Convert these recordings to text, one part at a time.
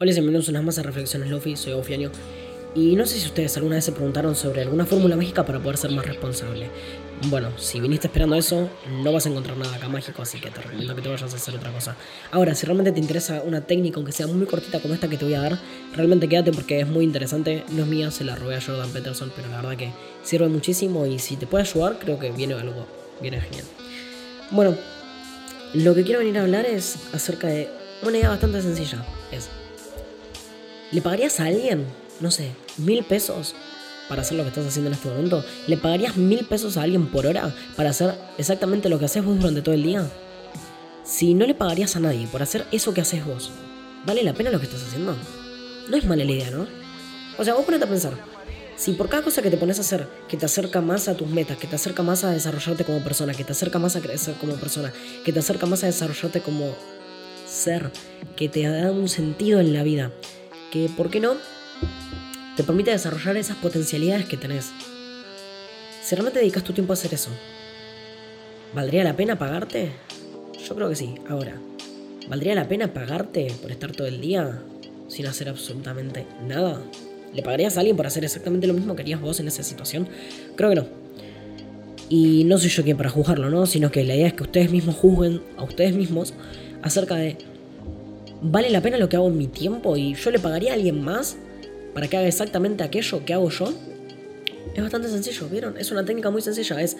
Hola bienvenidos una más a Reflexiones Lofi, soy Ofianio. Y no sé si ustedes alguna vez se preguntaron sobre alguna fórmula mágica para poder ser más responsable. Bueno, si viniste esperando eso, no vas a encontrar nada acá mágico, así que te recomiendo que te vayas a hacer otra cosa. Ahora, si realmente te interesa una técnica, aunque sea muy cortita como esta que te voy a dar, realmente quédate porque es muy interesante. No es mía, se la robé a Jordan Peterson, pero la verdad que sirve muchísimo y si te puede ayudar, creo que viene algo, viene genial. Bueno, lo que quiero venir a hablar es acerca de una idea bastante sencilla. Es ¿Le pagarías a alguien, no sé, mil pesos para hacer lo que estás haciendo en este momento? ¿Le pagarías mil pesos a alguien por hora para hacer exactamente lo que haces vos durante todo el día? Si no le pagarías a nadie por hacer eso que haces vos, ¿vale la pena lo que estás haciendo? No es mala la idea, ¿no? O sea, vos ponete a pensar. Si por cada cosa que te pones a hacer, que te acerca más a tus metas, que te acerca más a desarrollarte como persona, que te acerca más a crecer como persona, que te acerca más a desarrollarte como ser, que te da un sentido en la vida, que, ¿por qué no? Te permite desarrollar esas potencialidades que tenés. Si realmente dedicas tu tiempo a hacer eso, ¿valdría la pena pagarte? Yo creo que sí. Ahora, ¿valdría la pena pagarte por estar todo el día sin hacer absolutamente nada? ¿Le pagarías a alguien por hacer exactamente lo mismo que harías vos en esa situación? Creo que no. Y no soy yo quien para juzgarlo, ¿no? Sino que la idea es que ustedes mismos juzguen a ustedes mismos acerca de ¿vale la pena lo que hago en mi tiempo? ¿Y yo le pagaría a alguien más para que haga exactamente aquello que hago yo? Es bastante sencillo, ¿vieron? Es una técnica muy sencilla. Es,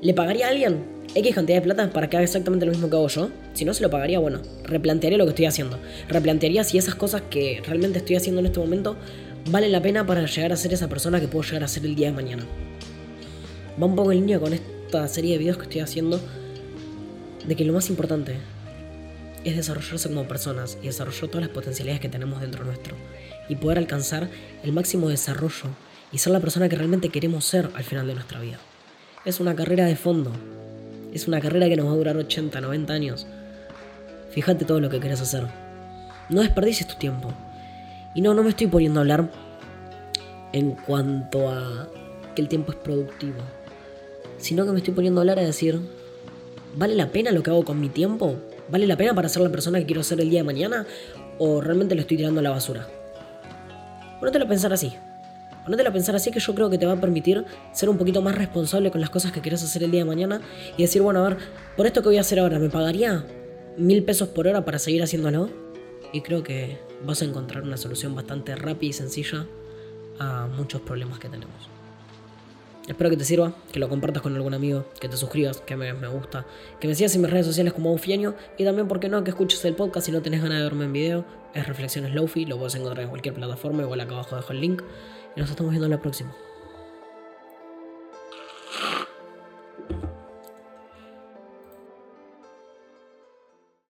¿le pagaría a alguien X cantidad de plata para que haga exactamente lo mismo que hago yo? Si no se lo pagaría, bueno, replantearía lo que estoy haciendo. Replantearía si esas cosas que realmente estoy haciendo en este momento valen la pena para llegar a ser esa persona que puedo llegar a ser el día de mañana. Va un poco en línea con esta serie de videos que estoy haciendo de que lo más importante es desarrollarse como personas y desarrollar todas las potencialidades que tenemos dentro nuestro y poder alcanzar el máximo desarrollo y ser la persona que realmente queremos ser al final de nuestra vida. Es una carrera de fondo, es una carrera que nos va a durar 80, 90 años. Fíjate todo lo que querés hacer. No desperdicies tu tiempo. Y no, no me estoy poniendo a hablar en cuanto a que el tiempo es productivo, sino que me estoy poniendo a hablar a decir, ¿vale la pena lo que hago con mi tiempo? ¿Vale la pena para ser la persona que quiero ser el día de mañana? ¿O realmente lo estoy tirando a la basura? Ponetelo a pensar así. Ponetelo a pensar así que yo creo que te va a permitir ser un poquito más responsable con las cosas que quieres hacer el día de mañana y decir, bueno, a ver, por esto que voy a hacer ahora, ¿me pagaría mil pesos por hora para seguir haciéndolo? Y creo que vas a encontrar una solución bastante rápida y sencilla a muchos problemas que tenemos. Espero que te sirva, que lo compartas con algún amigo, que te suscribas, que me, me gusta, que me sigas en mis redes sociales como Ufiaño y también, ¿por qué no?, que escuches el podcast si no tenés ganas de verme en video. Es Reflexiones Lofi, lo puedes encontrar en cualquier plataforma, igual acá abajo dejo el link. Y nos estamos viendo en la próxima.